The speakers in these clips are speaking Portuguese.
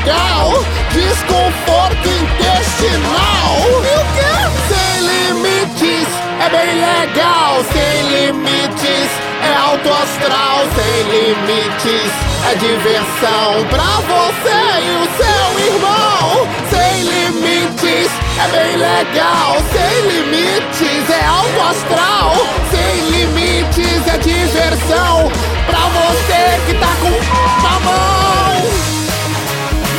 legal. Desconforto intestinal. E o quê? Sem limites é bem legal. Sem limites é alto astral. Sem limites é diversão pra você e o seu irmão. Sem limites é bem legal. Sem limites é alto astral. Sem limites é diversão pra você que tá com a mão.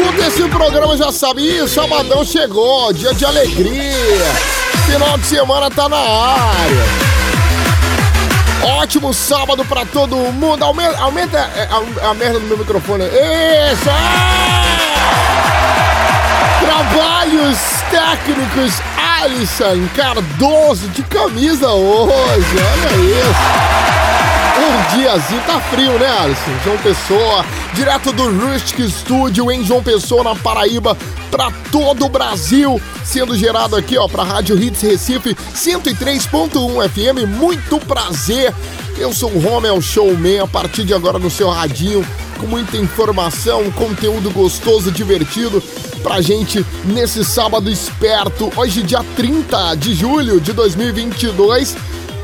Escuta esse programa já sabe, Ih, sabadão chegou, dia de alegria. Final de semana tá na área. Ótimo sábado pra todo mundo. Aumenta, aumenta é, a, a merda do meu microfone. Isso! é! Trabalhos técnicos Alisson Cardoso de camisa hoje. Olha isso. Um diazinho tá frio, né, Alisson? João Pessoa, direto do Rustic Studio em João Pessoa, na Paraíba, pra todo o Brasil, sendo gerado aqui, ó, pra Rádio Hits Recife 103.1 FM. Muito prazer. Eu sou o Romel Showman, a partir de agora no seu radinho, com muita informação, conteúdo gostoso, divertido pra gente nesse sábado esperto. Hoje, dia 30 de julho de 2022.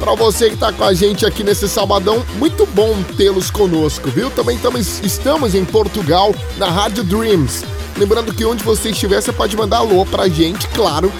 Pra você que tá com a gente aqui nesse sabadão, muito bom tê-los conosco, viu? Também tamo, estamos em Portugal, na Rádio Dreams. Lembrando que onde você estiver, você pode mandar alô pra gente, claro,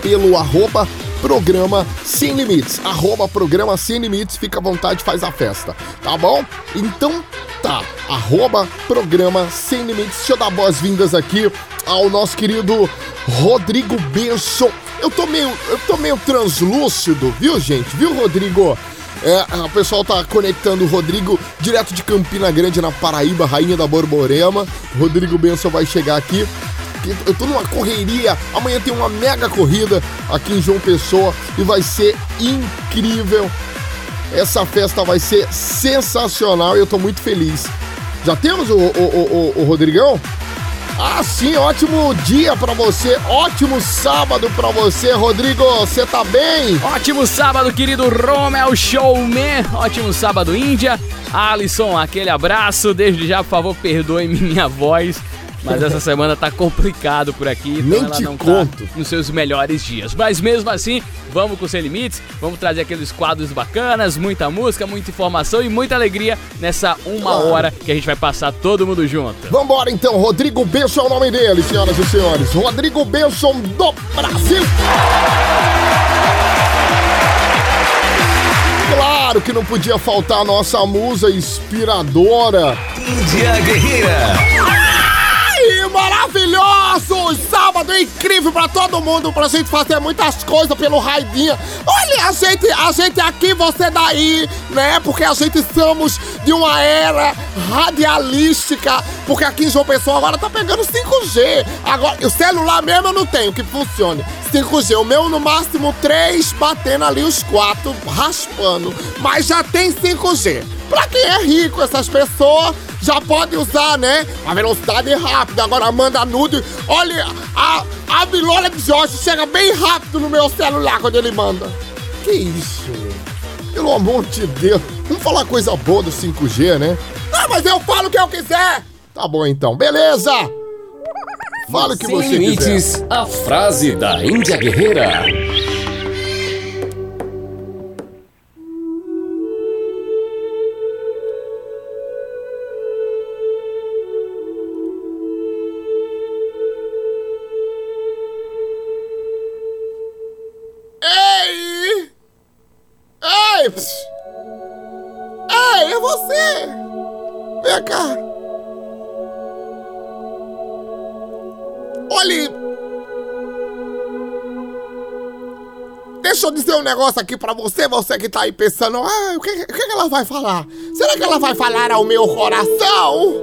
pelo arroba programa Sem Limites. Arroba programa Sem Limites, fica à vontade, faz a festa, tá bom? Então tá, arroba programa Sem Limites. Deixa eu dar boas-vindas aqui ao nosso querido Rodrigo Benson. Eu tô meio, eu tô meio translúcido, viu, gente? Viu, Rodrigo? É, o pessoal tá conectando o Rodrigo direto de Campina Grande, na Paraíba, Rainha da Borborema. Rodrigo Benson vai chegar aqui. Eu tô numa correria. Amanhã tem uma mega corrida aqui em João Pessoa e vai ser incrível. Essa festa vai ser sensacional e eu tô muito feliz. Já temos o, o, o, o, o Rodrigão? Ah, sim, ótimo dia pra você, ótimo sábado pra você, Rodrigo. Você tá bem? Ótimo sábado, querido Romel Showman. Ótimo sábado, Índia. Alisson, aquele abraço. Desde já, por favor, perdoe-me minha voz. Mas essa semana tá complicado por aqui, então Nem ela te não conto. tá nos seus melhores dias. Mas mesmo assim, vamos com Sem Limites, vamos trazer aqueles quadros bacanas, muita música, muita informação e muita alegria nessa uma Claro. hora que a gente vai passar todo mundo junto. Vambora então, Rodrigo Benson é o nome dele, senhoras e senhores. Rodrigo Benson do Brasil. Claro que não podia faltar a nossa musa inspiradora. Índia Guerreira. Ai, maravilhoso! Sábado incrível pra todo mundo, pra gente fazer muitas coisas pelo Raidinha. Olha, a gente, a gente aqui, você daí, né? Porque a gente estamos de uma era radialística, porque aqui em João Pessoa agora tá pegando 5G. Agora, o celular mesmo eu não tenho que funcione. 5G, o meu no máximo 3, batendo ali os 4, raspando. Mas já tem 5G. Pra quem é rico, essas pessoas já pode usar, né? A velocidade é rápida. Agora manda nude. Olha, a, a Bilona de Jorge chega bem rápido no meu celular quando ele manda. Que isso? Pelo amor de Deus. Vamos falar coisa boa do 5G, né? Ah, mas eu falo o que eu quiser. Tá bom então, beleza. Fala o que Sem você limites, quiser. a frase da Índia Guerreira. Pss. Ei, é você! Vem cá! Olhe! Deixa eu dizer um negócio aqui pra você, você que tá aí pensando, ah, o que, o que ela vai falar? Será que ela vai falar ao meu coração?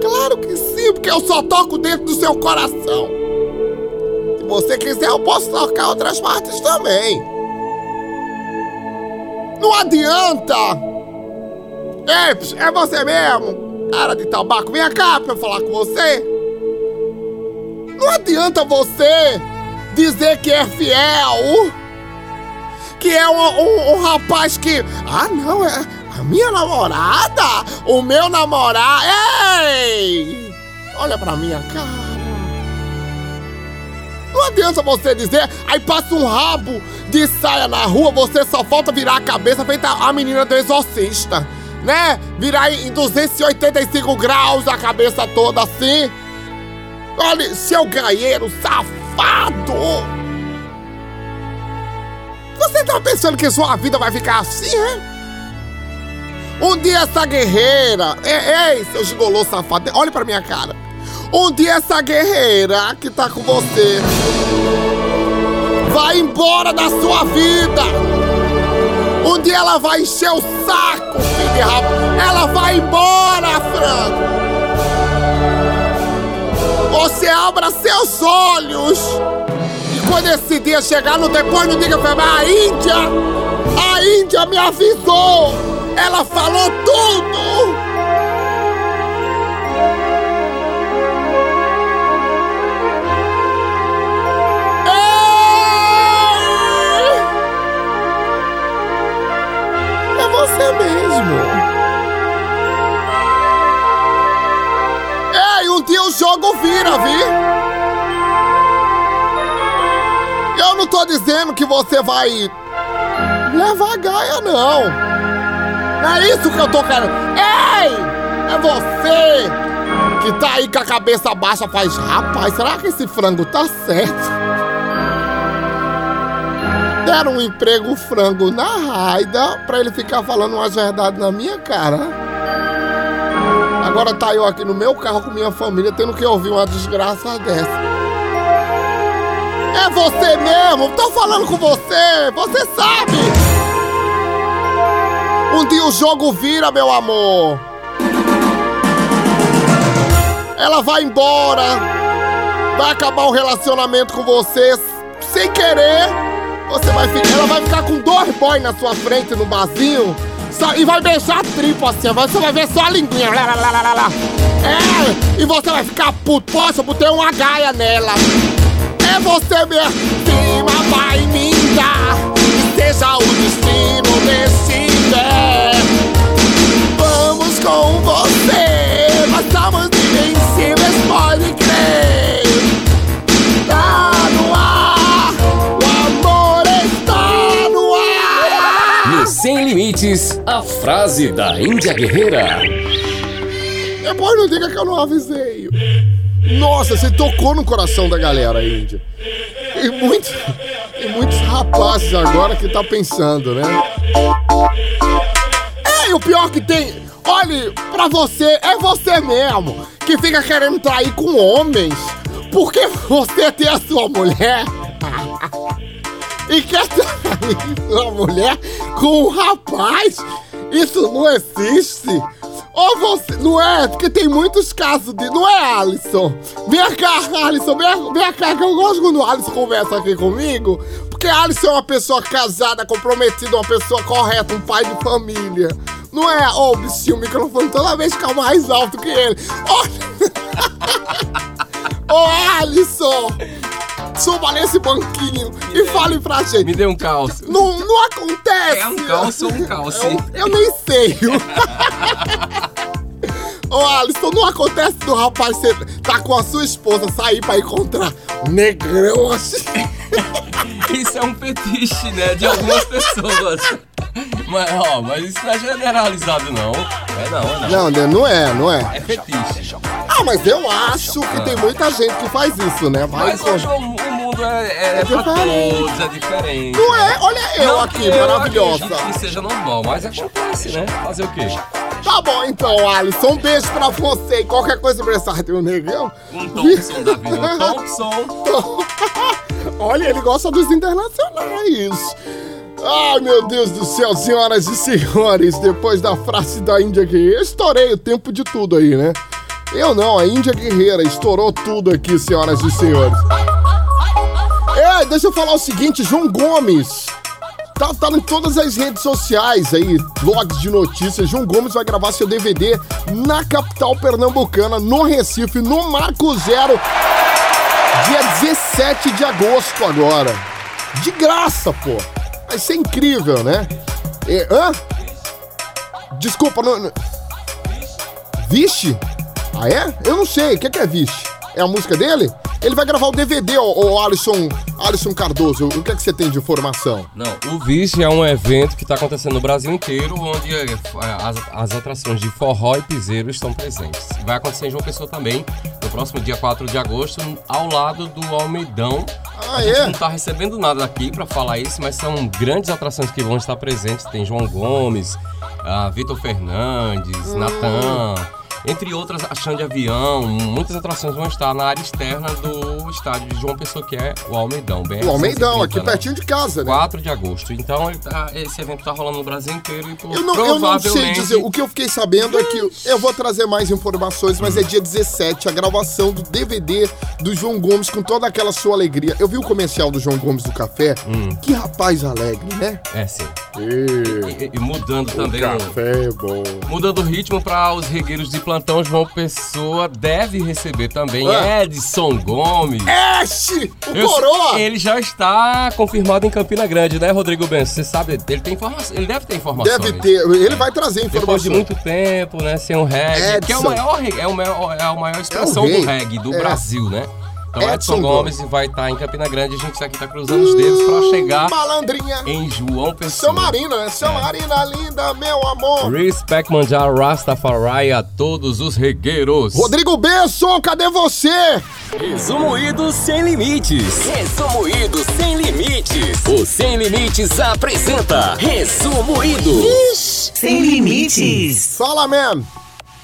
Claro que sim, porque eu só toco dentro do seu coração. Se você quiser, eu posso tocar outras partes também. Não adianta! É você mesmo? Cara de tabaco, vem cá pra eu falar com você. Não adianta você dizer que é fiel. Que é um, um- um rapaz que. Ah, não, é a minha namorada? O meu namorado. Ei! Olha pra minha cara. Não adianta você dizer, aí passa um rabo de saia na rua, você só falta virar a cabeça feita a menina do exorcista, né? Virar em 285 graus a cabeça toda assim. Olha, seu gaieiro safado! Você tá pensando que sua vida vai ficar assim, é? Um dia essa guerreira. Ei, ei seu gigolô safado, olhe pra minha cara. Um dia essa guerreira que tá com você vai embora da sua vida. Um dia ela vai encher o saco, filho de rabo. Ela vai embora, frango. Você abra seus olhos. E quando esse dia chegar, no depois não diga mim, a Índia, a Índia me avisou. Ela falou tudo. Você mesmo. Ei, um dia o jogo vira, viu? Eu não tô dizendo que você vai levar gaia, não. Não é isso que eu tô querendo. Ei! É você que tá aí com a cabeça baixa, faz. Rapaz, será que esse frango tá certo? Deram um emprego frango na raida pra ele ficar falando umas verdades na minha cara. Agora tá eu aqui no meu carro com minha família tendo que ouvir uma desgraça dessa. É você mesmo, tô falando com você, você sabe. Um dia o jogo vira, meu amor. Ela vai embora, vai acabar o relacionamento com você sem querer. Você vai ficar, ela vai ficar com dois boys na sua frente no barzinho só- e vai beijar a tripa assim, você vai ver só a linguinha. Lá, lá, lá, lá, lá. É, e você vai ficar puto. Poxa, botei uma gaia nela. É você mesmo. Cima vai me dar. Seja o destino decider. Vamos com você. Nós somos invencíveis, pode crer. Limites, a frase da Índia Guerreira. Depois não diga que eu não avisei. Nossa, você tocou no coração da galera, Índia. E muitos, e muitos rapazes agora que tá pensando, né? É, e o pior que tem. Olhe, pra você, é você mesmo que fica querendo trair com homens. Porque você tem a sua mulher. E quer trair sua mulher com um rapaz. Isso não existe. Ou você. Não é? Porque tem muitos casos de. Não é, Alisson? Vem cá, Alisson, vem, vem cá, que eu gosto quando o Alisson conversa aqui comigo. Porque Alisson é uma pessoa casada, comprometida, uma pessoa correta, um pai de família. Não é, ó, o bichinho, o microfone toda vez fica mais alto que ele. Ô, Ô Alisson! Suba nesse banquinho e fale pra gente. Me dê um calço. Não, não acontece! É um calço ou um calço? Eu, eu nem sei. Ô Alisson, não acontece do rapaz você tá com a sua esposa sair pra encontrar negrão assim. Isso é um fetiche, né? De algumas pessoas. Mas, ó, mas isso não é generalizado, não. É não, é não. Não, né, não é, não é. É fetiche. Ah, mas eu acho que tem muita gente que faz isso, né? Vai Mas com- hoje o, mundo é, é, É pra diferente. todos, é diferente. Não é? Olha eu Não aqui, eu maravilhosa. acredite Que seja normal, mas acontece, né? Fazer o quê? Tá bom então, Alisson. Um beijo pra você. E qualquer coisa precisar ter um negão. Um Thompson da vida, um Thompson. Olha, ele gosta dos internacionais. Ai, meu Deus do céu, senhoras e senhores, depois da frase da Índia Guerreira, estourei o tempo de tudo aí, né? Eu não, a Índia Guerreira estourou tudo aqui, senhoras e senhores. É, deixa eu falar o seguinte, João Gomes. Tá, tá em todas as redes sociais aí, blogs de notícias. João Gomes vai gravar seu DVD na capital pernambucana, no Recife, no Marco Zero, dia 17 de agosto agora. De graça, pô. Vai ser incrível, né? É, hã? Desculpa, não. não- Vixe? Ah, é? Eu não sei. O que é, que é Vixe? É a música dele? Ele vai gravar o DVD, ô Alisson, Alisson Cardoso. O que é que você tem de informação? Não, o Vice é um evento que está acontecendo no Brasil inteiro, onde é, as, as atrações de forró e piseiro estão presentes. Vai acontecer em João Pessoa também, no próximo dia 4 de agosto, ao lado do Almeidão. Ah, a gente é? não está recebendo nada aqui para falar isso, mas são grandes atrações que vão estar presentes. Tem João Gomes, ah, Vitor Fernandes, Hum. Natan. Entre outras, a Chão de Avião, muitas atrações vão estar na área externa do estádio de João Pessoa, que é o Almeidão. Bem O Almeidão, aqui 130, né? pertinho de casa, né? 4 de agosto. Então tá- esse evento tá rolando no Brasil inteiro e por, Eu não, eu não provavelmente. sei dizer. O que eu fiquei sabendo é que eu vou trazer mais informações, mas é dia 17, a gravação do DVD do João Gomes com toda aquela sua alegria. Eu vi o comercial do João Gomes do Café. Hum. Que rapaz alegre, né? É sim. E, E, e mudando também. o- café é bom. Mudando o ritmo para os regueiros de plantão, João Pessoa deve receber também. Edson Gomes. Este! O Eu- Coroa! Ele já está confirmado em Campina Grande, né, Rodrigo Benson? Você sabe, ele tem informação, ele deve ter informações. Deve ter. Ele vai trazer Depois informações. de muito tempo, né, sem um reggae, que é o Edson. maior, é o maior, é a maior expressão rei. do reggae do É. Brasil, né? Então Edson Edson, Gomes vai estar em Campina Grande e a gente aqui tá cruzando os dedos para chegar Malandrinha. em João Pessoa. São Marina, né? São Marina linda, meu amor. Respect Manjar Rastafari a todos os regueiros. Rodrigo Benson, cadê você? Resumo Ido Sem Limites. Resumo Ido Sem Limites. O Sem Limites apresenta Resumo Ido. Sem limites. Fala, man.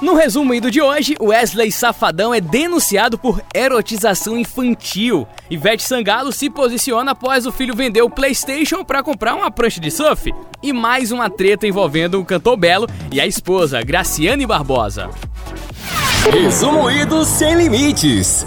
No resumo ido de hoje, Wesley Safadão é denunciado por erotização infantil. Ivete Sangalo se posiciona após o filho vender o PlayStation para comprar uma prancha de surf. E mais uma treta envolvendo o cantor Belo e a esposa, Graciane Barbosa. Resumo Ido Sem Limites.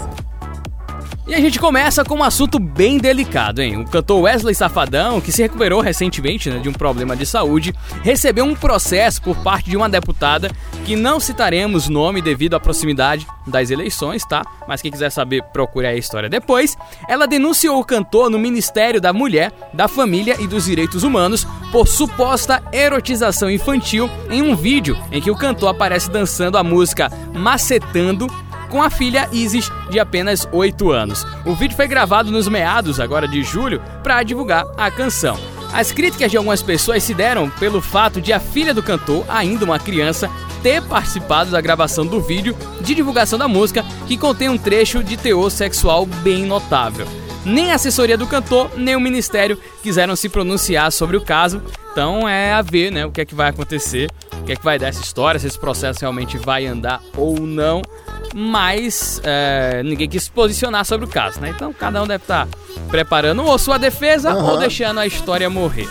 E a gente começa com um assunto bem delicado, hein? O cantor Wesley Safadão, que se recuperou recentemente né, de um problema de saúde, recebeu um processo por parte de uma deputada que não citaremos nome devido à proximidade das eleições, tá? Mas quem quiser saber, procure a história depois. Ela denunciou o cantor no Ministério da Mulher, da Família e dos Direitos Humanos por suposta erotização infantil em um vídeo em que o cantor aparece dançando a música Macetando com a filha Isis, de apenas 8 anos. O vídeo foi gravado nos meados agora de julho para divulgar a canção. As críticas de algumas pessoas se deram pelo fato de a filha do cantor, ainda uma criança, ter participado da gravação do vídeo de divulgação da música, que contém um trecho de teor sexual bem notável. Nem a assessoria do cantor, nem o ministério quiseram se pronunciar sobre o caso. Então é a ver, né, o que é que vai acontecer, o que é que vai dar essa história, se esse processo realmente vai andar ou não. Mas é, ninguém quis se posicionar sobre o caso, né? Então cada um deve estar preparando ou sua defesa ou Aham. deixando a história morrer.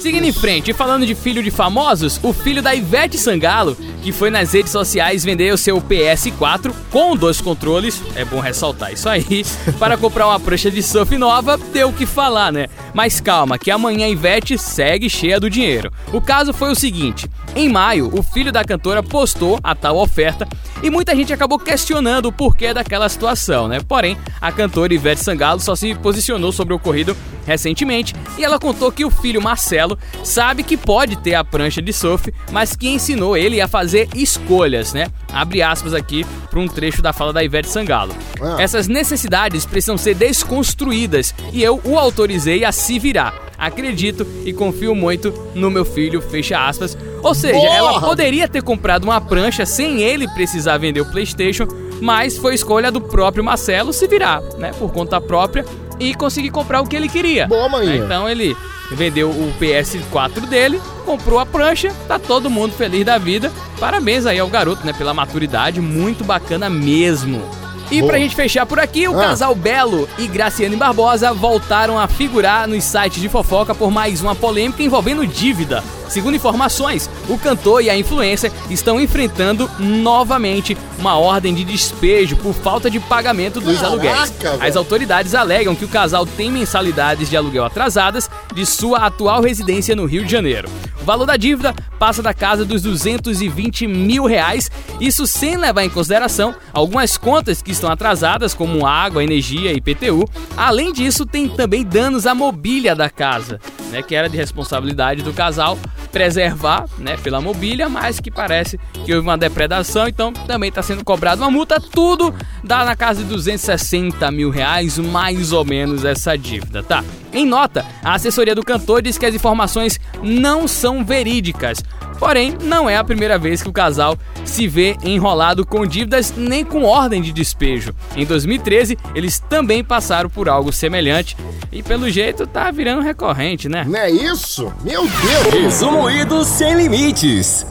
Seguindo em frente, e falando de filho de famosos, o filho da Ivete Sangalo, que foi nas redes sociais vender o seu PS4 com dois controles, é bom ressaltar isso aí, para comprar uma prancha de surf nova, deu o que falar, né? Mas calma, que amanhã a Ivete segue cheia do dinheiro. O caso foi o seguinte: em maio, o filho da cantora postou a tal oferta e muita gente acabou questionando o porquê daquela situação, né? Porém, a cantora Ivete Sangalo só se posicionou sobre o ocorrido recentemente e ela contou que o filho Marcelo sabe que pode ter a prancha de surf, mas que ensinou ele a fazer escolhas, né? Abre aspas aqui para um trecho da fala da Ivete Sangalo. Ah. Essas necessidades precisam ser desconstruídas e eu o autorizei a se virar. Acredito e confio muito no meu filho, fecha aspas. Ou seja, Porra. ela poderia ter comprado uma prancha sem ele precisar vender o PlayStation, mas foi escolha do próprio Marcelo se virar, né, por conta própria e conseguir comprar o que ele queria. Boa. Então ele vendeu o PS4 dele, comprou a prancha, tá todo mundo feliz da vida. Parabéns aí ao garoto, né, pela maturidade, muito bacana mesmo. E Boa. pra gente fechar por aqui, o ah. casal Belo e Graciane Barbosa voltaram a figurar nos sites de fofoca por mais uma polêmica envolvendo dívida. Segundo informações, o cantor e a influencer estão enfrentando novamente uma ordem de despejo por falta de pagamento dos Caraca, aluguéis. As autoridades alegam que o casal tem mensalidades de aluguel atrasadas de sua atual residência no Rio de Janeiro. O valor da dívida passa da casa dos 220 mil reais, isso sem levar em consideração algumas contas que estão atrasadas, como água, energia e IPTU. Além disso, tem também danos à mobília da casa, né, que era de responsabilidade do casal preservar, né, pela mobília, mas que parece que houve uma depredação, então também está sendo cobrado uma multa. Tudo dá na casa de 260 mil reais, mais ou menos essa dívida, tá? Em nota, a assessoria do cantor diz que as informações não são verídicas. Porém, não é a primeira vez que o casal se vê enrolado com dívidas nem com ordem de despejo. Em 2013, eles também passaram por algo semelhante e pelo jeito tá virando recorrente, né? Não é isso? Meu Deus! Resumido sem limites.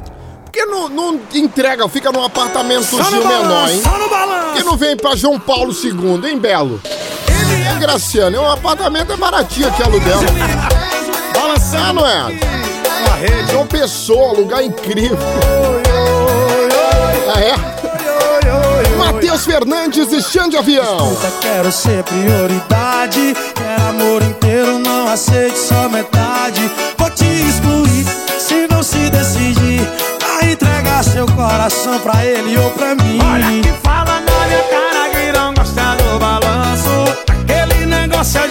Por que não, não entrega, fica num apartamentozinho menor, hein? Por que não vem pra João Paulo II, hein, Belo? É, Graciano, é um apartamento é baratinho aqui aluguel. Ah, não é? rede. João Pessoa, lugar incrível. Ah, é? Matheus Fernandes e Xande Avião. Escuta, quero ser prioridade. Quero amor inteiro, não aceite só metade. Vou te excluir se não se decidir. A entregar seu coração pra ele ou pra mim. Olha que fala na minha cara que não gosta do balanço. Aquele negócio a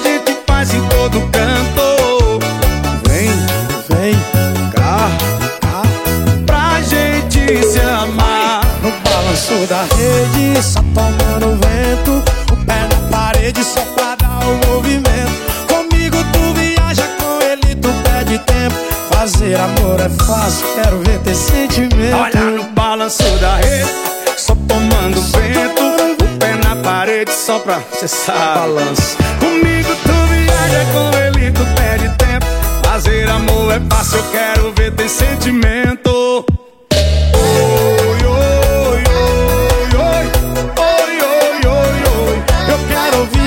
da rede, só tomando vento. O pé na parede só pra dar o movimento. Comigo tu viaja, com ele tu perde tempo. Fazer amor é fácil, quero ver ter sentimento. Olha no balanço da rede, só tomando vento. O pé na parede só pra cessar balanço. Comigo tu viaja, com ele tu perde tempo. Fazer amor é fácil, eu quero ver ter sentimento.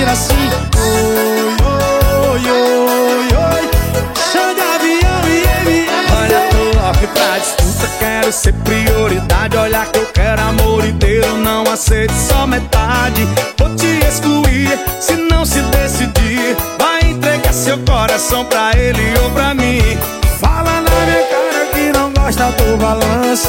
Assim. Oi, oi, oi, oi. Chão de avião e Olha, tô off pra disputa Quero ser prioridade. Olha que eu quero amor inteiro Não aceito só metade. Vou te excluir Se não se decidir. Vai entregar seu coração pra ele ou pra mim. Fala na minha cara que não gosta do balanço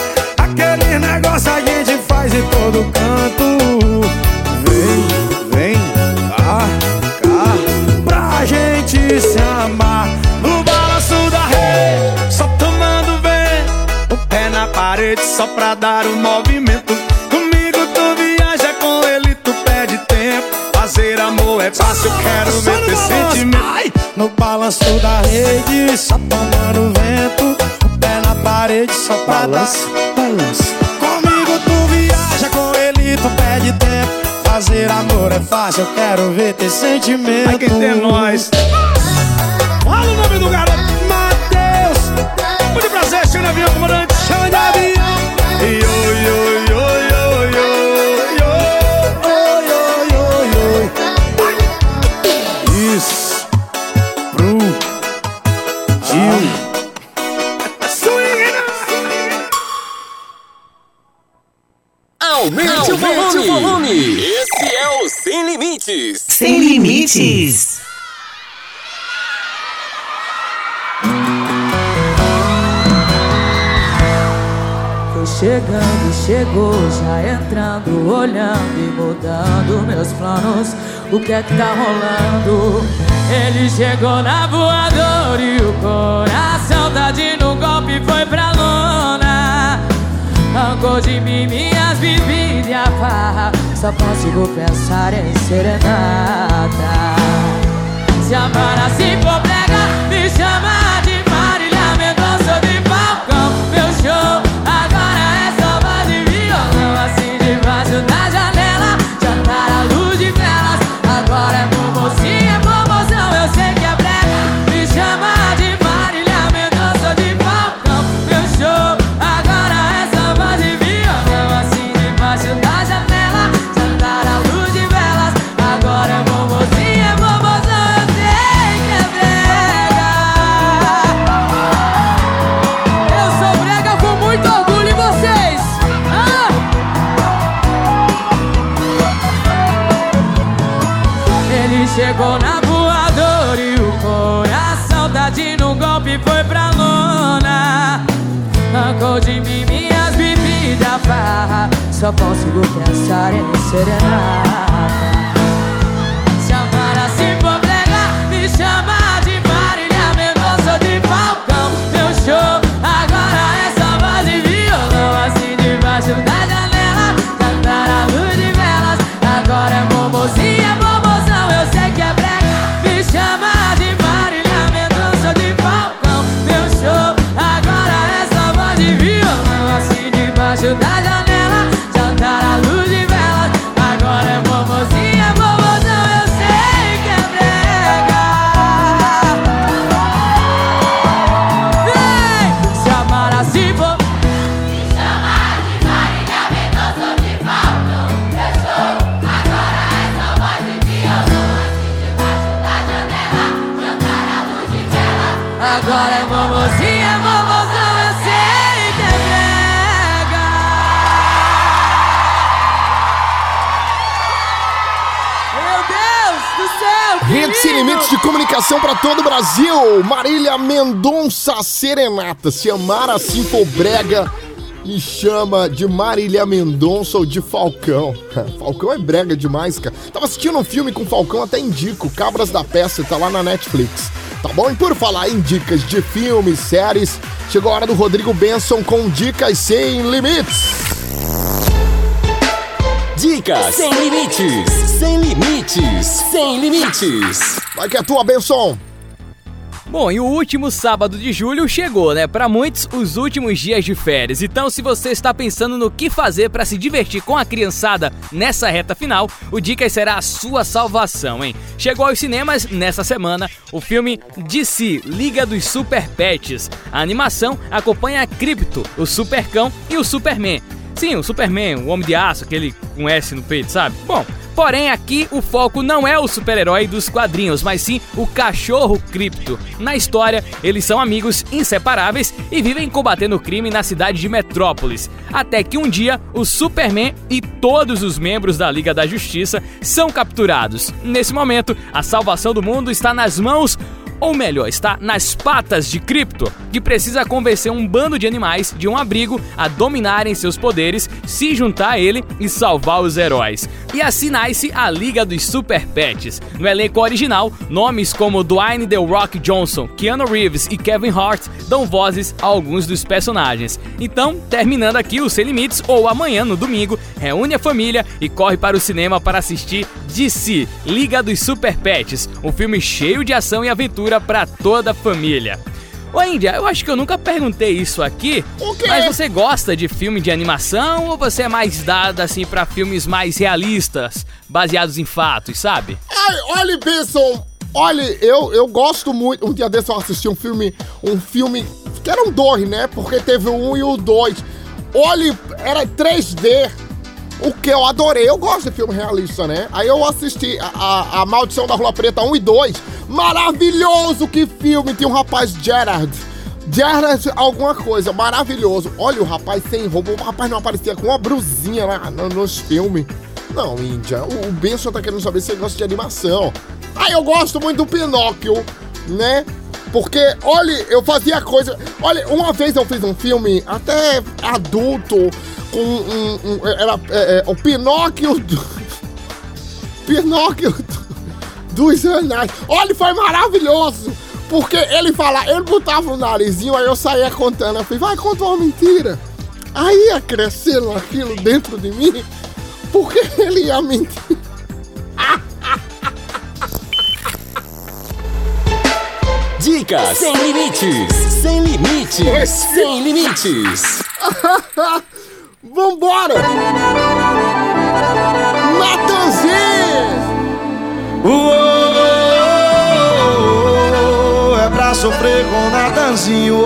só pra dar o um movimento Comigo tu viaja, com ele tu perde tempo Fazer amor é fácil, quero ver teu sentimento Ai, No balanço da rede, só tomando vento O pé na parede só pra balanço, dar balanço Comigo tu viaja, com ele tu perde tempo Fazer amor é fácil, eu quero ver ter sentimento. Vai quem tem nós. Fala o nome do garoto. Matheus. Muito prazer, de avião, comandante. Avião. Oi, oi, oi, oi, oi, oi, oi, oi. Isso. Pro. Gil. Aumente, Aumente o, volume. o volume. Esse é o Sem Limites. Sem Limites. Chegando, chegou, já entrando, olhando e mudando meus planos. O que é que tá rolando? Ele chegou na voadora e o coração tá de no golpe foi pra lona. Arrancou de mim minhas bebidas e a farra. Só consigo pensar em serenata. Se amar assim for de mim minhas bebidas, farra. Só consigo pensar em serenata. Para todo o Brasil. Marília Mendonça Serenata. Se amar assim for brega, me chama de Marília Mendonça ou de Falcão. Falcão é brega demais, cara. Tava assistindo um filme com Falcão, até indico. Cabras da Peça, tá lá na Netflix. Tá bom? E por falar em dicas de filmes, séries, chegou a hora do Rodrigo Benson com Dicas Sem Limites. Dicas sem limites, sem limites, sem limites. Vai que é tua, Benson. Bom, e o último sábado de julho chegou, né? Para muitos, os últimos dias de férias. Então, se você está pensando no que fazer para se divertir com a criançada nessa reta final, o Dicas será a sua salvação, hein? Chegou aos cinemas nessa semana o filme DC Liga dos Super Pets. A animação acompanha a Crypto, o Supercão e o Superman. Sim, o Superman, o Homem de Aço, aquele com S no peito, sabe? Bom, Porém, aqui o foco não é o super-herói dos quadrinhos, mas sim o cachorro cripto. Na história, eles são amigos inseparáveis e vivem combatendo o crime na cidade de Metrópolis. Até que um dia, o Superman e todos os membros da Liga da Justiça são capturados. Nesse momento, a salvação do mundo está nas mãos ou melhor, está nas patas de Crypto, que precisa convencer um bando de animais de um abrigo a dominarem seus poderes, se juntar a ele e salvar os heróis. E assim nasce a Liga dos Super Pets. No elenco original, nomes como Dwayne The Rock Johnson, Keanu Reeves e Kevin Hart dão vozes a alguns dos personagens. Então, terminando aqui o Sem Limites, ou amanhã no domingo, reúne a família e corre para o cinema para assistir DC, Liga dos Super Pets, um filme cheio de ação e aventura para toda a família. Ô Índia, eu acho que eu nunca perguntei isso aqui, O quê? mas você gosta de filme de animação ou você é mais dada assim para filmes mais realistas, baseados em fatos, sabe? Ai, olha, Benson, olha, eu, eu gosto muito. Um dia desse eu assisti um filme, um filme que eram dois, né? Porque teve o um e o dois. Olha, era 3D. O que eu adorei, eu gosto de filme realista, né? Aí eu assisti a, a, a Maldição da Rua Preta 1 e 2. Maravilhoso, que filme! Tinha um rapaz, Gerard. Gerard alguma coisa, maravilhoso. Olha o rapaz sem roupa, o rapaz não aparecia com uma brusinha lá no- nos filmes. Não, Índia, o, o Benson tá querendo saber se você gosta de animação. Ah, eu gosto muito do Pinóquio, né? Porque, olha, eu fazia coisa. Olha, uma vez eu fiz um filme até adulto com um. um- era é, é, o Pinóquio. do- Pinóquio do- dos anais. Olha, foi maravilhoso! Porque ele fala, ele botava o narizinho, aí eu saía contando. Eu falei, vai, conta uma mentira. Aí ia crescendo aquilo dentro de mim, porque ele ia mentir. Dicas sem limites, sem limites, sem limites. Vambora! Natanzinho! Uou, é pra sofrer com Natanzinho.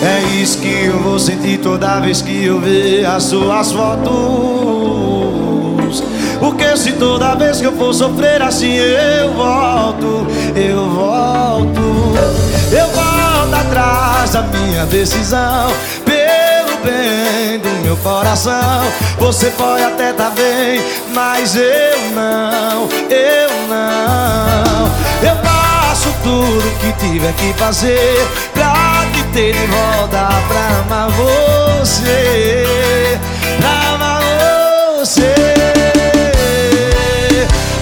É isso que eu vou sentir toda vez que eu ver as suas fotos. Se toda vez que eu for sofrer assim eu volto, eu volto, eu volto atrás da minha decisão. Pelo bem do meu coração, você pode até tá bem, mas eu não, eu não. Eu faço tudo que tiver que fazer pra te ter de volta pra amar você, pra amar você.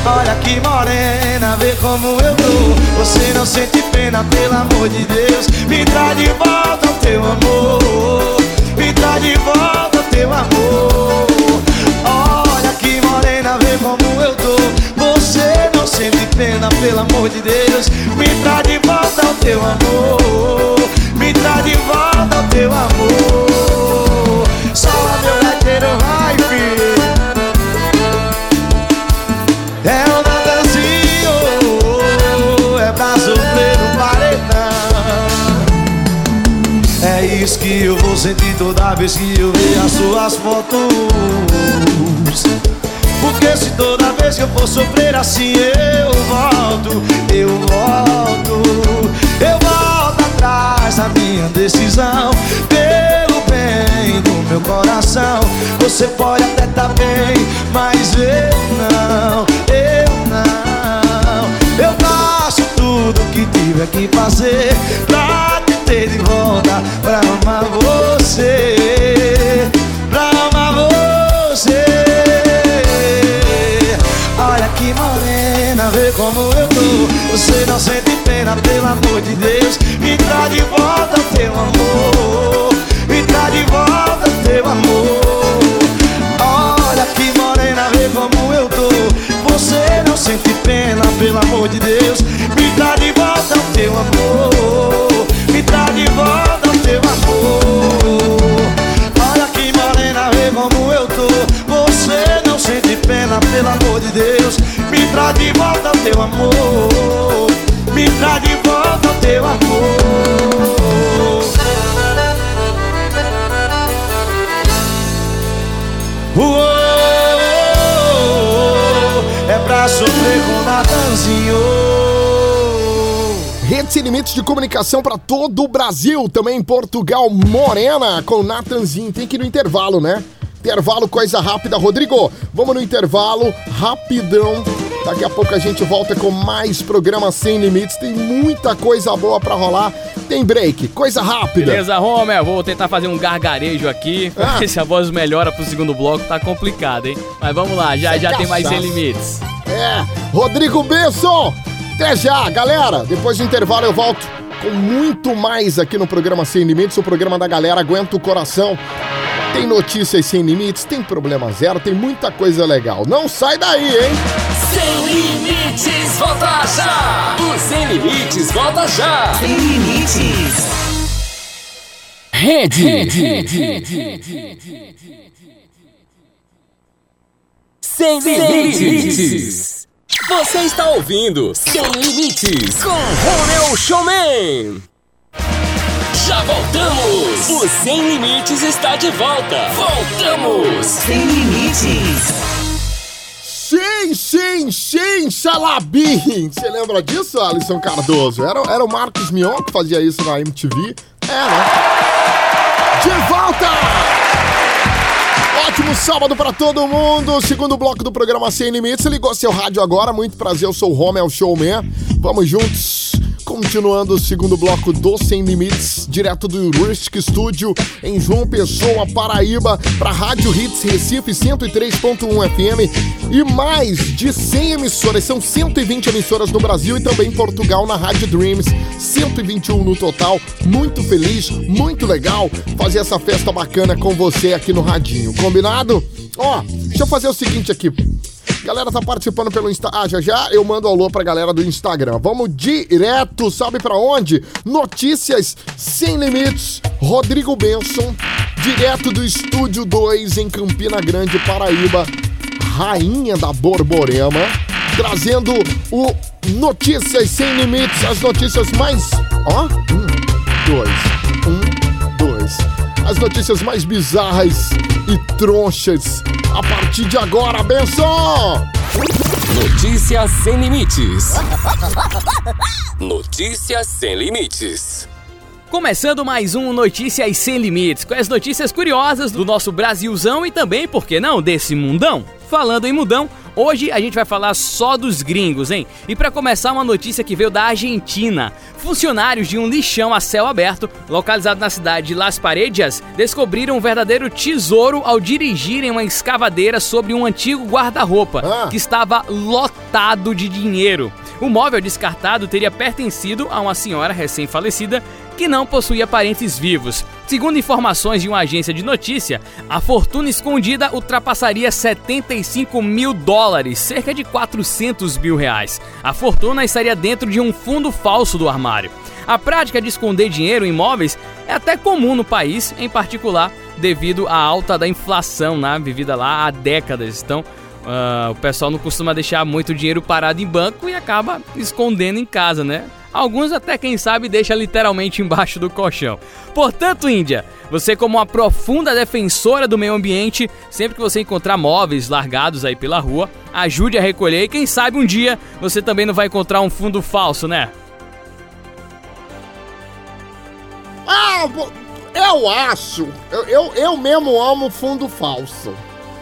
Olha que morena, vê como eu tô. Você não sente pena, pelo amor de Deus. Me traz de volta o teu amor. Me traz de volta o teu amor. Olha que morena, vê como eu tô. Você não sente pena, pelo amor de Deus. Me traz de volta o teu amor. Me traz de volta o teu amor. Que eu vou sentir toda vez que eu ver as suas fotos. Porque se toda vez que eu for sofrer assim eu volto, eu volto, eu volto atrás da minha decisão. Pelo bem do meu coração, você pode até tá bem, mas eu não, eu não. Eu faço tudo que tiver que fazer pra ter de volta, pra amar você, pra amar você. Olha que morena, vê como eu tô. Você não sente pena, pelo amor de Deus. Me traz de volta teu amor. Me traz de volta teu amor. Olha que morena, vê como eu tô. Você não sente pena, pelo amor de Deus. Me traz de volta teu amor. Pelo amor de Deus. Me traz de volta o teu amor. Me traz de volta o teu amor. Uou, é pra sofrer com Natanzinho. Rede Sem Limites de Comunicação para todo o Brasil, também em Portugal, Morena, com Natanzinho. Tem que ir no intervalo, né? Intervalo, coisa rápida. Rodrigo, vamos no intervalo, rapidão. Daqui a pouco a gente volta com mais programa Sem Limites. Tem muita coisa boa para rolar. Tem break, coisa rápida. Beleza, Homer, vou tentar fazer um gargarejo aqui, Ah. se a voz melhora pro segundo bloco, tá complicado, hein? Mas vamos lá, já Você já tem mais sem limites. É, Rodrigo Besson. Até já, galera. Depois do intervalo eu volto com muito mais aqui no programa Sem Limites, o programa da galera aguenta o coração. Tem notícias sem limites, tem problema zero, tem muita coisa legal. Não sai daí, hein? Sem limites, volta já! O Sem Limites volta já! Sem limites. Rede. Sem limites. Você está ouvindo Sem Limites com Romeu Showman. Já voltamos! O Sem Limites está de volta! Voltamos! Sem limites. Sim, sim, sim, Salabim! Você lembra disso, Alisson Cardoso? Era, era o Marcos Mion que fazia isso na MTV. É, né? De volta! Ótimo sábado pra todo mundo. Segundo bloco do programa Sem Limites. Você ligou seu rádio agora. Muito prazer, eu sou o Romel Showman. Vamos juntos Continuando o segundo bloco do Sem Limites, direto do Rustic Studio em João Pessoa, Paraíba, para Rádio Hits Recife 103.1 FM e mais de 100 emissoras, são 120 emissoras no Brasil e também em Portugal na Rádio Dreams, 121 no total. Muito feliz, muito legal fazer essa festa bacana com você aqui no Radinho, combinado? Ó, deixa eu fazer o seguinte aqui. Galera tá participando pelo Insta. Ah, já já eu mando alô pra galera do Instagram. Vamos direto, sabe pra onde? Notícias sem limites. Rodrigo Benson, direto do Estúdio 2 em Campina Grande, Paraíba. Rainha da Borborema, trazendo o Notícias sem limites, as notícias mais. Ó, um, dois, um. As notícias mais bizarras e tronchas a partir de agora, benção! Notícias sem limites. Notícias sem limites. Começando mais um Notícias Sem Limites, com as notícias curiosas do nosso Brasilzão e também, por que não, desse mundão. Falando em mundão, hoje a gente vai falar só dos gringos, hein? E para começar, uma notícia que veio da Argentina. Funcionários de um lixão a céu aberto, localizado na cidade de Las Paredes, descobriram um verdadeiro tesouro ao dirigirem uma escavadeira sobre um antigo guarda-roupa Ah. que estava lotado de dinheiro. O móvel descartado teria pertencido a uma senhora recém-falecida que não possuía parentes vivos. Segundo informações de uma agência de notícia, a fortuna escondida ultrapassaria 75 mil dólares, cerca de 400 mil reais. A fortuna estaria dentro de um fundo falso do armário. A prática de esconder dinheiro em imóveis é até comum no país, em particular devido à alta da inflação, né, vivida lá há décadas. Então, ah, o pessoal não costuma deixar muito dinheiro parado em banco e acaba escondendo em casa, né? Alguns até, quem sabe, deixa literalmente embaixo do colchão. Portanto, Índia, você como uma profunda defensora do meio ambiente, sempre que você encontrar móveis largados aí pela rua, ajude a recolher e quem sabe um dia você também não vai encontrar um fundo falso, né? Ah, eu acho. Eu, eu, eu mesmo amo fundo falso.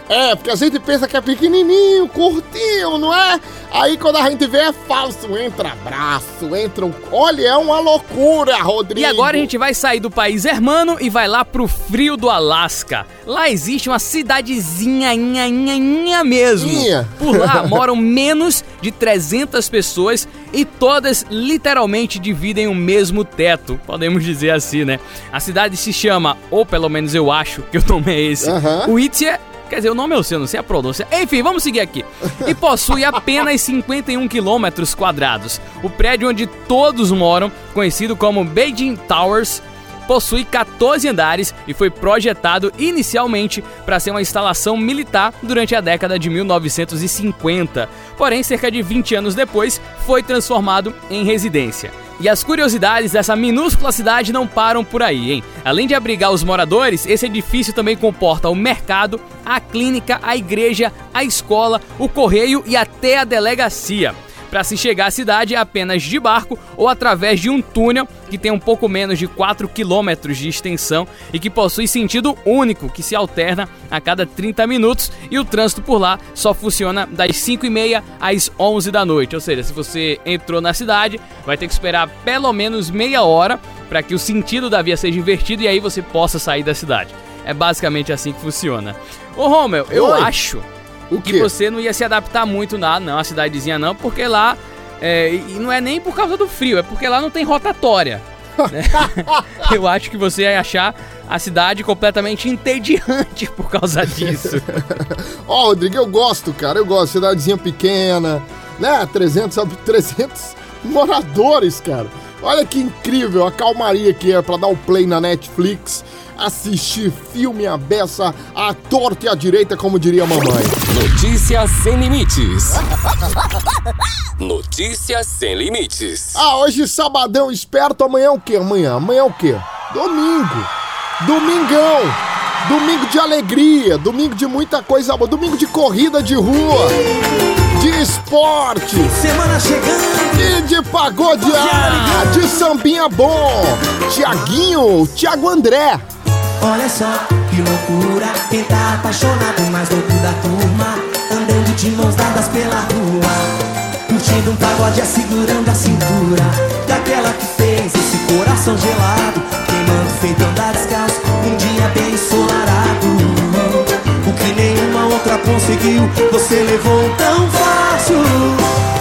É, porque a gente pensa que é pequenininho, curtinho, não é? Aí quando a gente vê é falso, entra braço, entra um... Olha, é uma loucura, Rodrigo. E agora a gente vai sair do país hermano e vai lá pro frio do Alasca. Lá existe uma cidadezinha, inha, inha, inha mesmo. Inha. Por lá moram menos de 300 pessoas e todas literalmente dividem o mesmo teto, podemos dizer assim, né? A cidade se chama, ou pelo menos eu acho que o nome é esse, Aham. Uitia Quer dizer, o nome é o seu, não sei a pronúncia. Enfim, vamos seguir aqui. E possui apenas 51 quilômetros quadrados. O prédio onde todos moram, conhecido como Beijing Towers, possui 14 andares e foi projetado inicialmente para ser uma instalação militar durante a década de 1950. Porém, cerca de 20 anos depois, foi transformado em residência. E as curiosidades dessa minúscula cidade não param por aí, hein? Além de abrigar os moradores, esse edifício também comporta o mercado, a clínica, a igreja, a escola, o correio e até a delegacia. Para se chegar à cidade é apenas de barco ou através de um túnel que tem um pouco menos de 4 quilômetros de extensão e que possui sentido único que se alterna a cada 30 minutos e o trânsito por lá só funciona das 5h30 às 11 da noite. Ou seja, se você entrou na cidade, vai ter que esperar pelo menos meia hora para que o sentido da via seja invertido e aí você possa sair da cidade. É basicamente assim que funciona. Ô Romel, eu Oi. acho O que quê? você não ia se adaptar muito lá, não, a cidadezinha não, porque lá. é, e não é nem por causa do frio, é porque lá não tem rotatória. né? Eu acho que você ia achar a cidade completamente entediante por causa disso. Ó, Rodrigo, eu gosto, cara, eu gosto. Cidadezinha pequena, né? 300, sabe, 300 moradores, cara. Olha que incrível a calmaria que é pra dar o play na Netflix, assistir filme à beça, à torta e à direita, como diria a mamãe. Notícias sem limites. Notícias sem limites. Ah, hoje sabadão esperto, amanhã é o quê? Amanhã, amanhã é o quê? Domingo. Domingão. Domingo de alegria, domingo de muita coisa boa, domingo de corrida de rua, de esporte. Semana chegando. E de pagode, ah, de sambinha bom. Tiaguinho, Tiago André. Olha só que loucura, quem tá apaixonado mais louco da turma Andando de mãos dadas pela rua Curtindo um pagode, e segurando a cintura Daquela que fez esse coração gelado Queimando feito andar descalço, um dia bem ensolarado O que nenhuma outra conseguiu, você levou tão fácil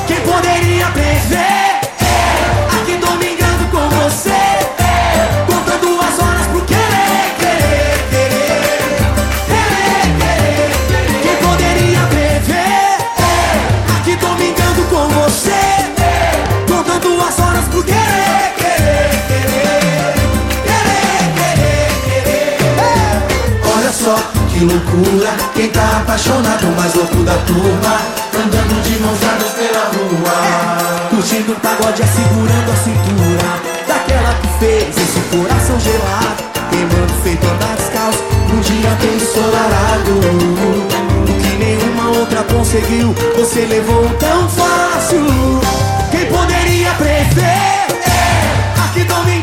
Quem poderia prever? que loucura Quem tá apaixonado, é mais louco da turma Andando de mãos dadas pela rua. Curtindo o pagode, e segurando a cintura Daquela que fez esse coração gelado Queimando feito andar descalço Um dia bem ensolarado. O que nenhuma outra conseguiu Você levou tão fácil. Quem poderia prever? É, aqui domingo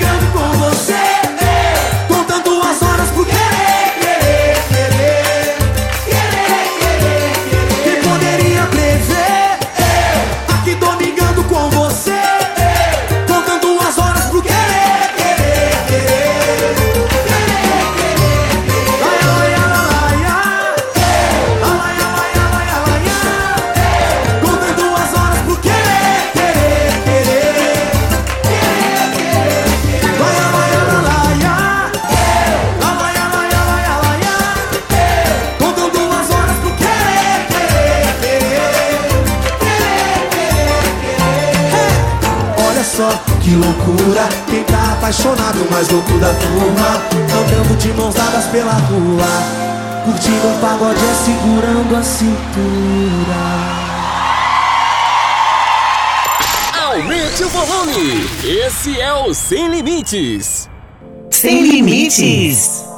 só, que loucura Quem tá apaixonado, mais louco da turma Andando de mãos dadas pela rua Curtindo o pagode é segurando a cintura Aumente o volume! Esse é o Sem Limites! Sem Limites!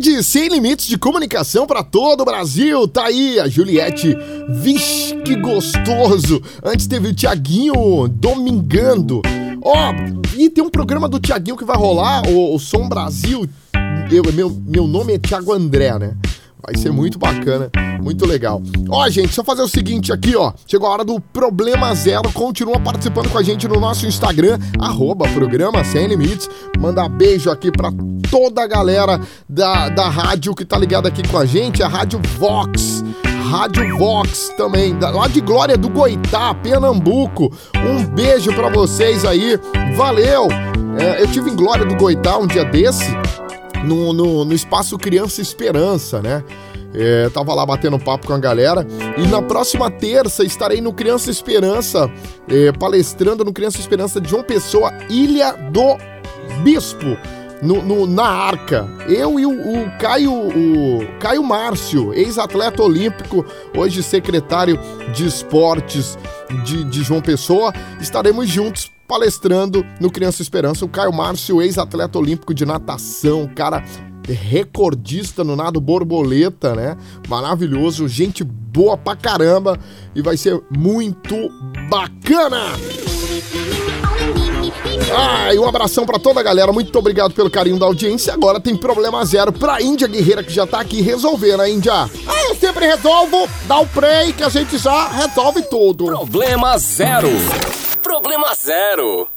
Rede sem limites de comunicação para todo o Brasil. Tá aí a Juliette. Vixe, que gostoso. Antes teve o Tiaguinho Domingando. Ó, e tem um programa do Tiaguinho que vai rolar, o, o Som Brasil. Eu, meu, meu nome é Thiago André, né? Vai ser muito bacana, muito legal. Ó, gente, só fazer o seguinte aqui, ó. Chegou a hora do Problema Zero. Continua participando com a gente no nosso Instagram, arroba Programa Sem Limites. Mandar beijo aqui pra toda a galera da, da rádio que tá ligada aqui com a gente, a Rádio Vox. Rádio Vox também, da- lá de Glória do Goitá, Pernambuco. Um beijo pra vocês aí, valeu! É, eu tive em Glória do Goitá um dia desse, no, no, no espaço Criança Esperança, né? É, tava lá batendo papo com a galera. E na próxima terça estarei no Criança Esperança, é, palestrando no Criança Esperança de João Pessoa, Ilha do Bispo. No, no- na Arca. Eu e o, o Caio, o Caio Márcio, ex-atleta olímpico, hoje secretário de esportes de, de João Pessoa, estaremos juntos palestrando no Criança Esperança. O Caio Márcio, ex-atleta olímpico de natação, cara recordista no nado borboleta, né? Maravilhoso, gente boa pra caramba e vai ser muito bacana! Ah, e um abração pra toda a galera, muito obrigado pelo carinho da audiência. Agora tem problema zero pra Índia Guerreira que já tá aqui resolver, né, Índia? Ah, eu sempre resolvo, dá o play que a gente já resolve tudo. Problema zero. Problema zero.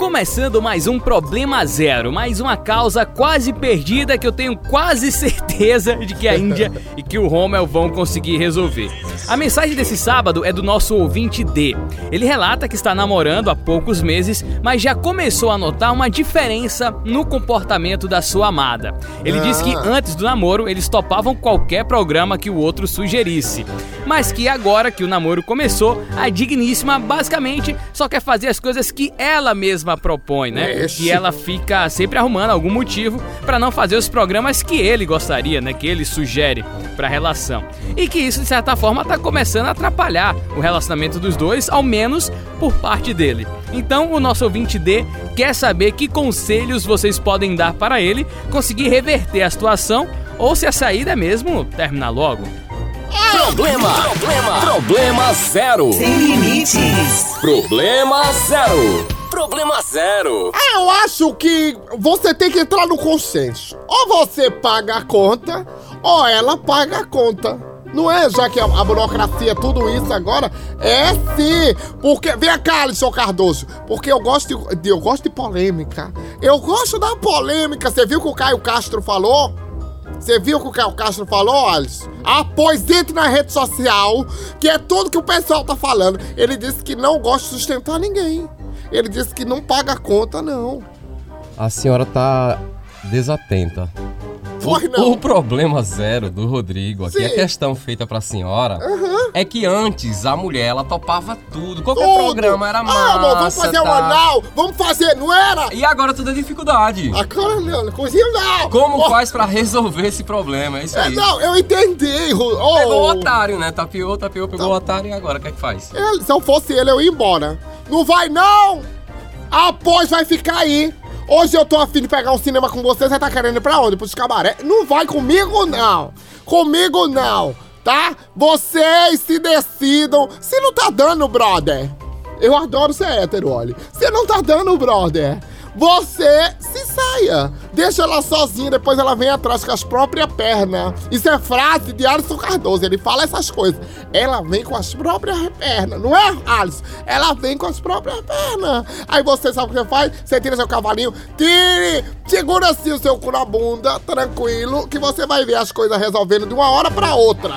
Começando mais um Problema Zero, mais uma causa quase perdida que eu tenho quase certeza de que a Índia e que o Rommel vão conseguir resolver. A mensagem desse sábado é do nosso ouvinte D. Ele relata que está namorando há poucos meses, mas já começou a notar uma diferença no comportamento da sua amada. Ele diz que Ah. antes do namoro eles topavam qualquer programa que o outro sugerisse, mas que agora que o namoro começou, a digníssima basicamente só quer fazer as coisas que ela mesma propõe, né? E ela fica sempre arrumando algum motivo pra não fazer os programas que ele gostaria, né? Que ele sugere pra relação. E que isso de certa forma tá começando a atrapalhar o relacionamento dos dois, ao menos por parte dele. Então, o nosso ouvinte D quer saber que conselhos vocês podem dar para ele conseguir reverter a situação ou se a saída é mesmo terminar logo. Problema. Problema. Problema zero. Sem limites. Problema zero. Problema zero. Eu acho que você tem que entrar no consenso. Ou você paga a conta, ou ela paga a conta. Não é, já que a, a burocracia, tudo isso agora, é sim. Porque, vem cá, Alisson Cardoso, porque eu gosto de, de- eu gosto de polêmica. Eu gosto da polêmica. Você viu o que o Caio Castro falou? Você viu o que o Caio Castro falou, Alisson? Ah, pois entre na rede social, que é tudo que o pessoal tá falando. Ele disse que não gosta de sustentar ninguém. Ele disse que não paga a conta, não. A senhora tá desatenta. Foi, o, não. o problema zero do Rodrigo aqui, Sim. a questão feita pra senhora, é que antes a mulher ela topava tudo. Qualquer Tudo. programa era massa. Ah, amor, vamos fazer o tá? anal, vamos fazer, não era? E agora tudo é dificuldade. Agora não, coisinha não. Como Oh, faz pra resolver esse problema? É isso é, aí. Não, eu entendi. Oh, Pegou o otário, né? Tapiou, tapiou, pegou o otário e agora o que é que faz? ele- se eu fosse ele, eu ia embora. Não vai, não! Após vai ficar aí. Hoje eu tô afim de pegar um cinema com você, você tá querendo ir pra onde? Pros cabaré? Não vai comigo, não. Comigo, não. Tá? Vocês se decidam. Se não tá dando, brother. Eu adoro ser hétero, olha. Se não tá dando, brother. Você se saia. Deixa ela sozinha, depois ela vem atrás com as próprias pernas. Isso é frase de Alisson Cardoso, ele fala essas coisas. Ela vem com as próprias pernas, não é, Alisson? Ela vem com as próprias pernas. Aí você sabe o que você faz? Você tira seu cavalinho, tire, segura assim o seu cu na bunda, tranquilo, que você vai ver as coisas resolvendo de uma hora pra outra.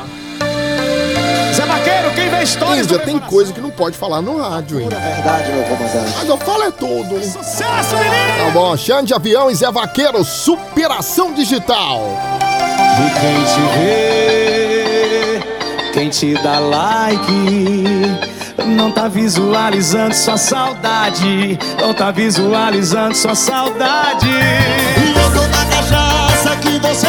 Zé Vaqueiro, quem vê histórias Índia, do tem coisa que não pode falar no rádio, hein? É verdade, meu comandante. Mas eu falo é tudo. Sucesso, menino! Tá bom, Xande de Avião e Zé Vaqueiro, superação digital. E quem te vê, quem te dá like, não tá visualizando sua saudade, não tá visualizando sua saudade. E eu tô na cachaça que você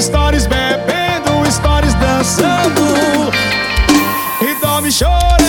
stories bebendo, stories dançando. E dorme chorando.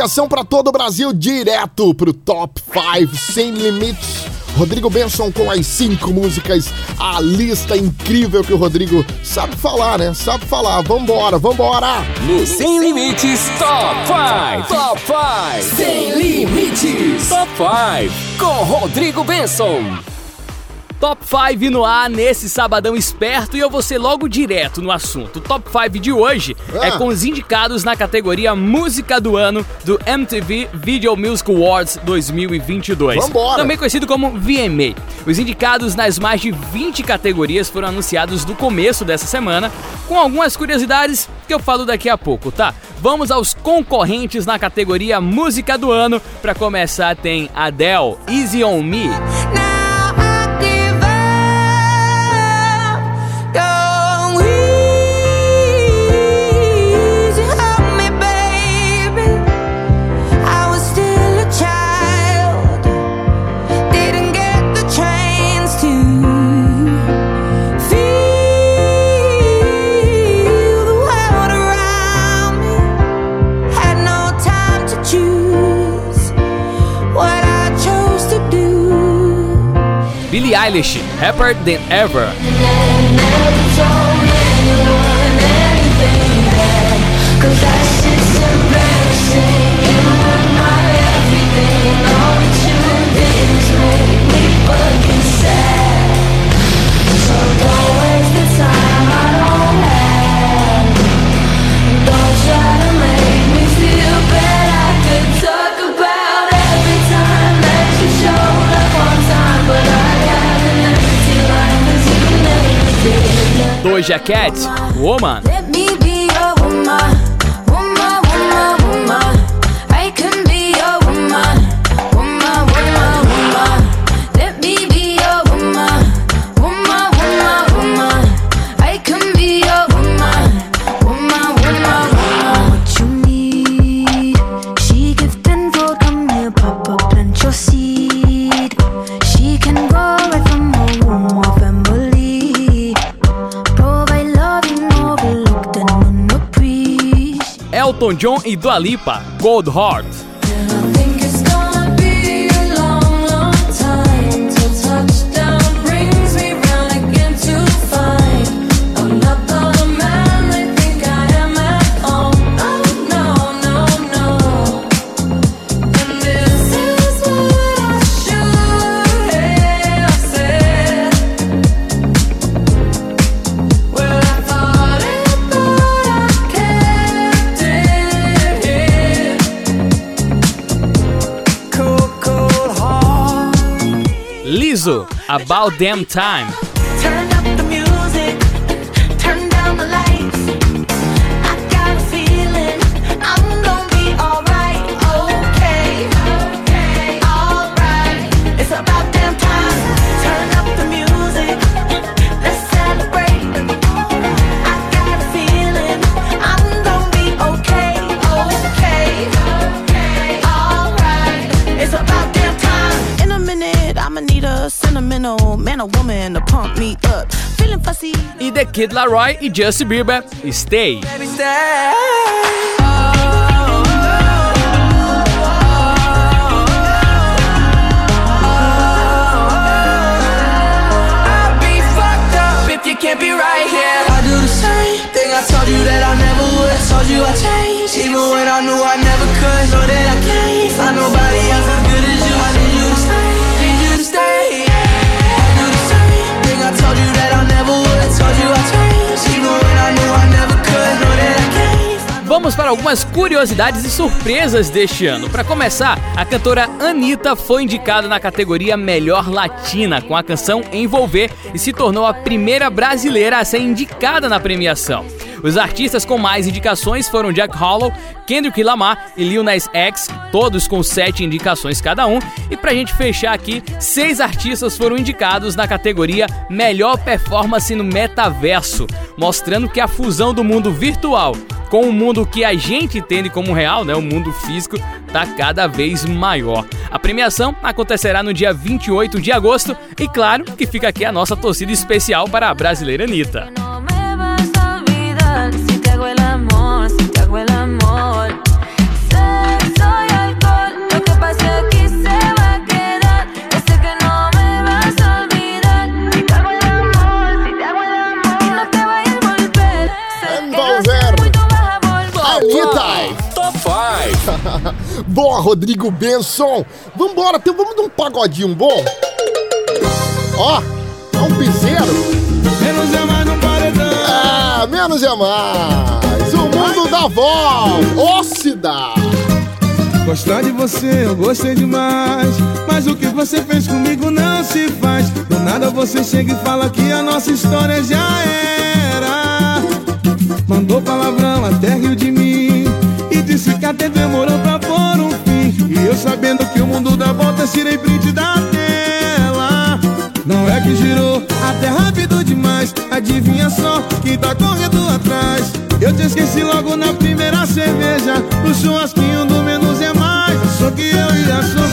Comunicação para todo o Brasil, direto pro Top 5 Sem Limites. Rodrigo Benson com as cinco músicas, a lista incrível que o Rodrigo sabe falar, né? Sabe falar. Vambora, vambora! No Sem Limites Top 5. Top 5. Sem Limites. Top 5. Com Rodrigo Benson. Top 5 no ar nesse sabadão esperto e eu vou ser logo direto no assunto. O Top 5 de hoje Ah. é com os indicados na categoria Música do Ano do MTV Video Music Awards 2022. Vambora. Também conhecido como VMA. Os indicados nas mais de 20 categorias foram anunciados no começo dessa semana, com algumas curiosidades que eu falo daqui a pouco, tá? Vamos aos concorrentes na categoria Música do Ano. Pra começar tem Adele, Easy on Me. Billie Eilish, Happier Than Ever. Cause Doja Cat, Woman. Elton John e Dua Lipa, Gold Heart. About Damn Time. Sentimental man or woman to pump me up. Feeling fussy. E The Kid Laroi e Justin Bieber, Stay. I'll be fucked up if you can't be right here. I do the same thing I told you that I never would. Told you I changed, even when I knew I never could. Know that I can't find nobody else as good as you. Vamos para algumas curiosidades e surpresas deste ano. Para começar, a cantora Anitta foi indicada na categoria Melhor Latina com a canção Envolver e se tornou a primeira brasileira a ser indicada na premiação. Os artistas com mais indicações foram Jack Harlow, Kendrick Lamar e Lil Nas X, todos com sete indicações cada um. E pra gente fechar aqui, seis artistas foram indicados na categoria Melhor Performance no Metaverso, mostrando que a fusão do mundo virtual com o mundo que a gente entende como real, né, o mundo físico, tá cada vez maior. A premiação acontecerá no dia 28 de agosto e claro que fica aqui a nossa torcida especial para a brasileira Anitta. Boa, Rodrigo Benson. Vambora, tem, vamos dar um pagodinho bom? Ó, é um piseiro. Menos é mais no paredão. Ah, menos é mais. O mundo dá volta. Ô, cidade. Gostar de você, eu gostei demais. Mas o que você fez comigo não se faz. Do nada você chega e fala que a nossa história já era. Mandou palavrão até riu de tirei print da tela. Não é que girou até rápido demais. Adivinha só quem tá correndo atrás. Eu te esqueci logo na primeira cerveja. No churrasquinho do menos é mais. Só que eu ia sofrer.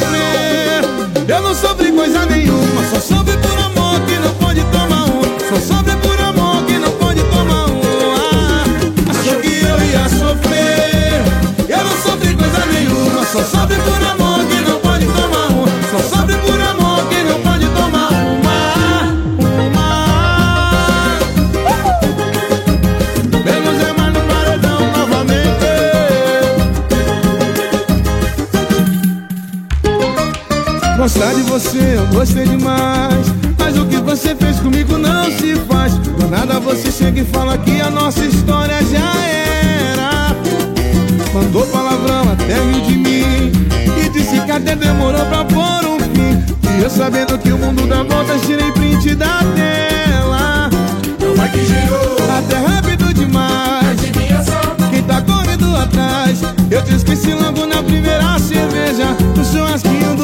Gostar de você, eu gostei demais. Mas o que você fez comigo não se faz. Do nada você chega e fala que a nossa história já era. Mandou palavrão até riu de mim. E disse que até demorou pra pôr um fim. E eu sabendo que o mundo dá voltas, tirei print da tela. Não é que girou. Até rápido demais. Quem tá correndo atrás? Eu te esqueci logo na primeira cerveja. No churrasquinho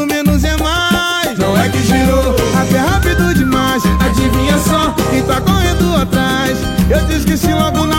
Esqueci logo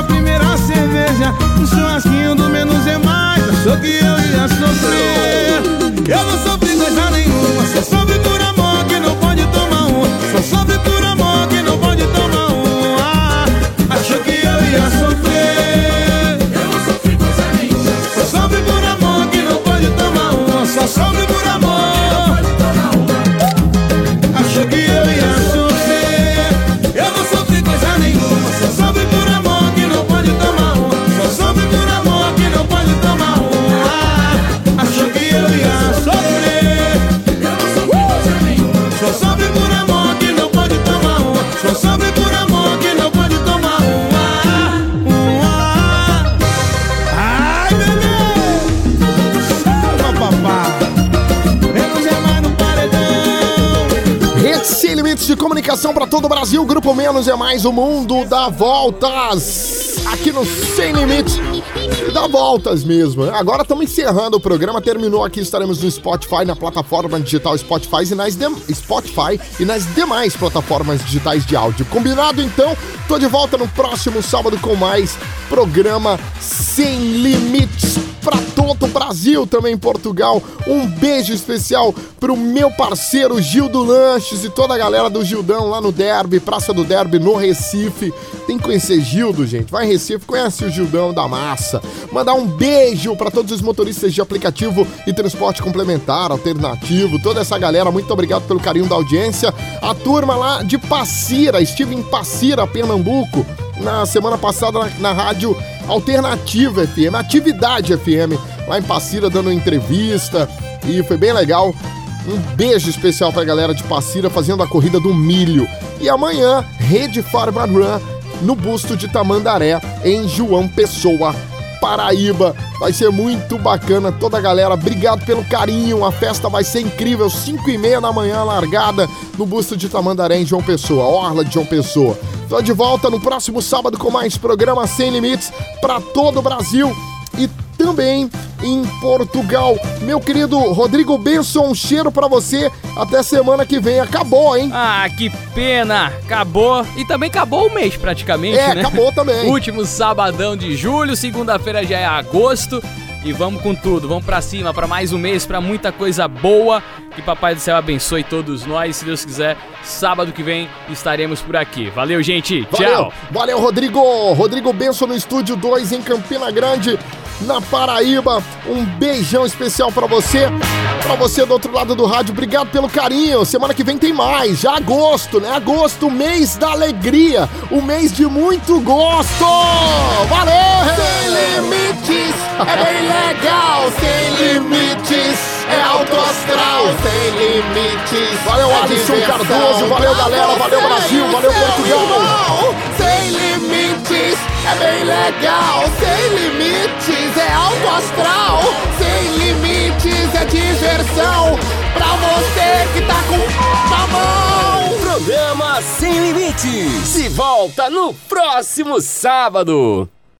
Comunicação para todo o Brasil. Grupo Menos é mais o mundo dá voltas. Aqui no Sem Limites. Dá voltas mesmo. Agora estamos encerrando o programa. Terminou aqui. Estaremos no Spotify, na plataforma digital Spotify e nas, Spotify e nas demais plataformas digitais de áudio. Combinado então? Tô de volta no próximo sábado com mais programa Sem Limites Brasil, também em Portugal. Um beijo especial pro meu parceiro Gildo Lanches e toda a galera do Gildão lá no Derby, Praça do Derby, no Recife. Tem que conhecer Gildo, gente. Vai em Recife, conhece o Gildão da Massa. Mandar um beijo para todos os motoristas de aplicativo e transporte complementar, alternativo, toda essa galera. Muito obrigado pelo carinho da audiência. A turma lá de Passira, estive em Passira, Pernambuco, na semana passada na, na rádio Alternativa FM, Atividade FM, lá em Passira, dando entrevista e foi bem legal. Um beijo especial pra galera de Passira fazendo a corrida do milho. E amanhã, Rede Farma Run no busto de Tamandaré, em João Pessoa, Paraíba. Vai ser muito bacana, toda a galera. Obrigado pelo carinho. A festa vai ser incrível. 5 e meia da manhã, largada no busto de Tamandaré, em João Pessoa, Orla de João Pessoa. Tô de volta no próximo sábado com mais programa Sem Limites para todo o Brasil também em Portugal. Meu querido Rodrigo Benson, um cheiro para você. Até semana que vem. Acabou, hein? Ah, que pena! Acabou. E também acabou o mês praticamente, É, né? acabou também. Último sabadão de julho, segunda-feira já é agosto. E vamos com tudo, vamos pra cima, pra mais um mês, pra muita coisa boa. Que Papai do Céu abençoe todos nós. Se Deus quiser, sábado que vem estaremos por aqui. Valeu, gente. Valeu, Tchau. valeu, Rodrigo. Rodrigo Benson no estúdio 2 em Campina Grande, na Paraíba. Um beijão especial para você. Para você do outro lado do rádio, obrigado pelo carinho. Semana que vem tem mais, já agosto, né? Agosto, mês da alegria, o mês de muito gosto. Valeu! Sem limites, é bem legal. Sem limites, é alto astral. Sem limites. Valeu, é Adilson Cardoso, valeu, galera, valeu, Brasil, valeu, Portugal. É bem legal. Sem limites é alto astral. Sem limites é diversão. Pra você que tá com na mão. Programa Sem Limites. Se volta no próximo sábado.